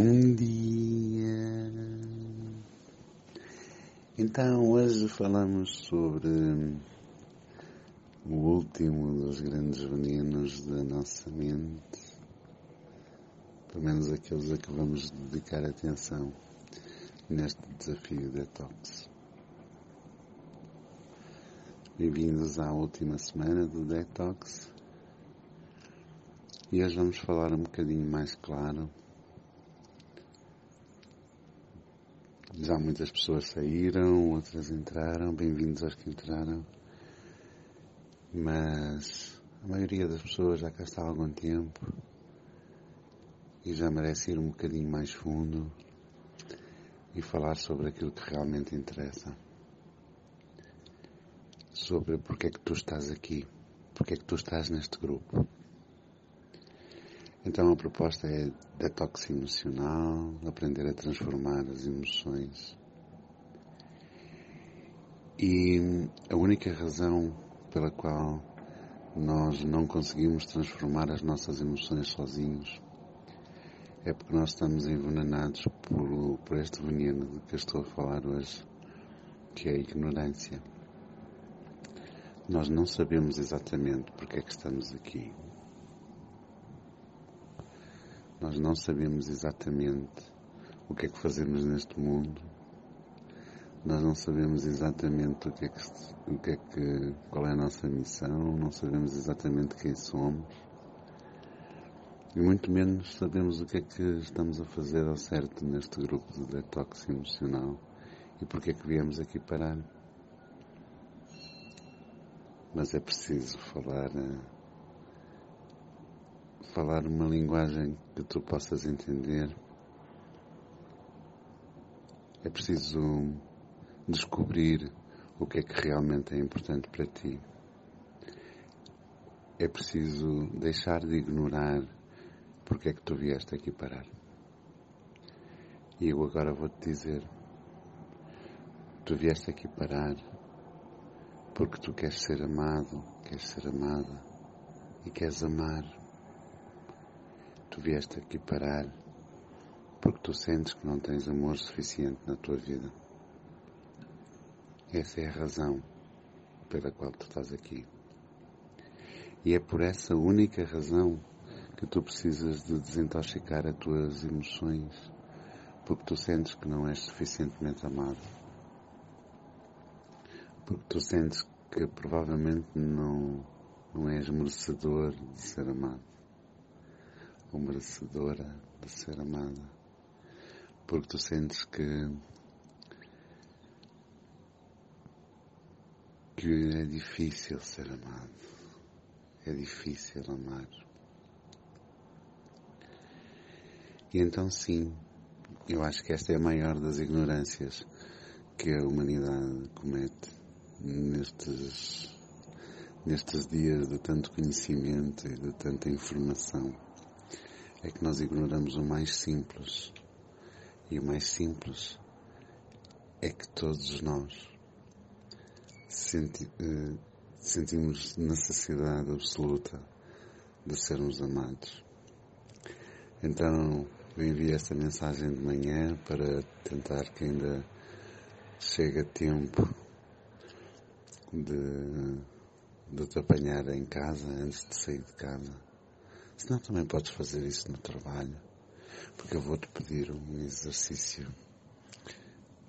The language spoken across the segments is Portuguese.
Bom dia! Então, hoje falamos sobre o último dos grandes venenos da nossa mente, pelo menos aqueles a que vamos dedicar atenção neste desafio detox. Bem-vindos à última semana do detox e hoje vamos falar um bocadinho mais claro Já muitas pessoas saíram, outras entraram, bem-vindos aos que entraram. Mas a maioria das pessoas já cá está há algum tempo e já merece ir um bocadinho mais fundo e falar sobre aquilo que realmente interessa. Sobre porque é que tu estás aqui, porque é que tu estás neste grupo. Então a proposta é detox emocional, aprender a transformar as emoções. E a única razão pela qual nós não conseguimos transformar as nossas emoções sozinhos é porque nós estamos envenenados por, por este veneno de que eu estou a falar hoje, que é a ignorância. Nós não sabemos exatamente porque é que estamos aqui. Nós não sabemos exatamente o que é que fazemos neste mundo. Nós não sabemos exatamente o que é que, o que, é que qual é a nossa missão, não sabemos exatamente quem somos. E muito menos sabemos o que é que estamos a fazer ao certo neste grupo de detox emocional e porque é que viemos aqui parar. Mas é preciso falar eh, falar uma linguagem que tu possas entender, é preciso descobrir o que é que realmente é importante para ti. É preciso deixar de ignorar porque é que tu vieste aqui parar. E eu agora vou-te dizer: tu vieste aqui parar porque tu queres ser amado, queres ser amada e queres amar tu vieste aqui parar porque tu sentes que não tens amor suficiente na tua vida. Essa é a razão pela qual tu estás aqui. E é por essa única razão que tu precisas de desintoxicar as tuas emoções, porque tu sentes que não és suficientemente amado. Porque tu sentes que provavelmente não, não és merecedor de ser amado ou merecedora de ser amada, porque tu sentes que que é difícil ser amado, é difícil amar. E então sim, eu acho que esta é a maior das ignorâncias que a humanidade comete nestes, nestes dias de tanto conhecimento e de tanta informação é que nós ignoramos o mais simples. E o mais simples é que todos nós senti, uh, sentimos necessidade absoluta de sermos amados. Então, eu enviei esta mensagem de manhã para tentar que ainda chegue a tempo de, de te apanhar em casa antes de sair de casa Senão também podes fazer isso no trabalho, porque eu vou-te pedir um exercício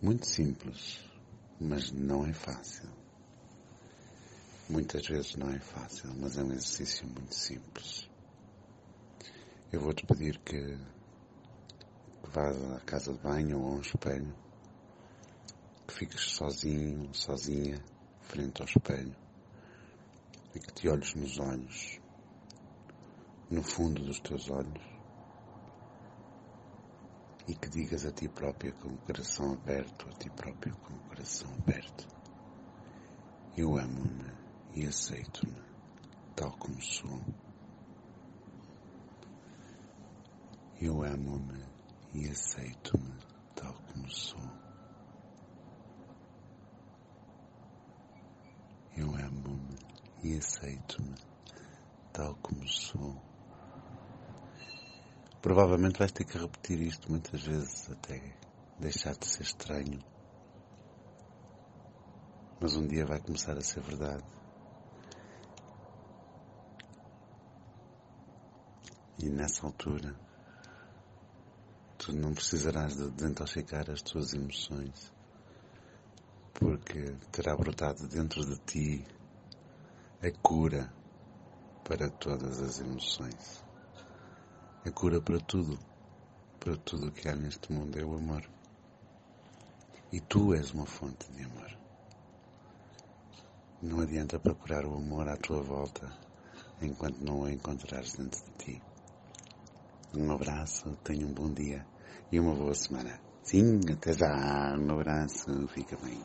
muito simples, mas não é fácil. Muitas vezes não é fácil, mas é um exercício muito simples. Eu vou-te pedir que, que vás à casa de banho ou a um espelho, que fiques sozinho, sozinha, frente ao espelho, e que te olhes nos olhos no fundo dos teus olhos e que digas a ti própria com o coração aberto, a ti próprio com o coração aberto: Eu amo-me e aceito-me tal como sou. Eu amo-me e aceito-me tal como sou. Eu amo-me e aceito-me tal como sou. Provavelmente vais ter que repetir isto muitas vezes até deixar de ser estranho. Mas um dia vai começar a ser verdade. E nessa altura, tu não precisarás de desintoxicar as tuas emoções, porque terá brotado dentro de ti a cura para todas as emoções. A cura para tudo, para tudo o que há neste mundo é o amor. E tu és uma fonte de amor. Não adianta procurar o amor à tua volta enquanto não o encontrares dentro de ti. Um abraço, tenha um bom dia e uma boa semana. Sim, até já. Um abraço, fica bem.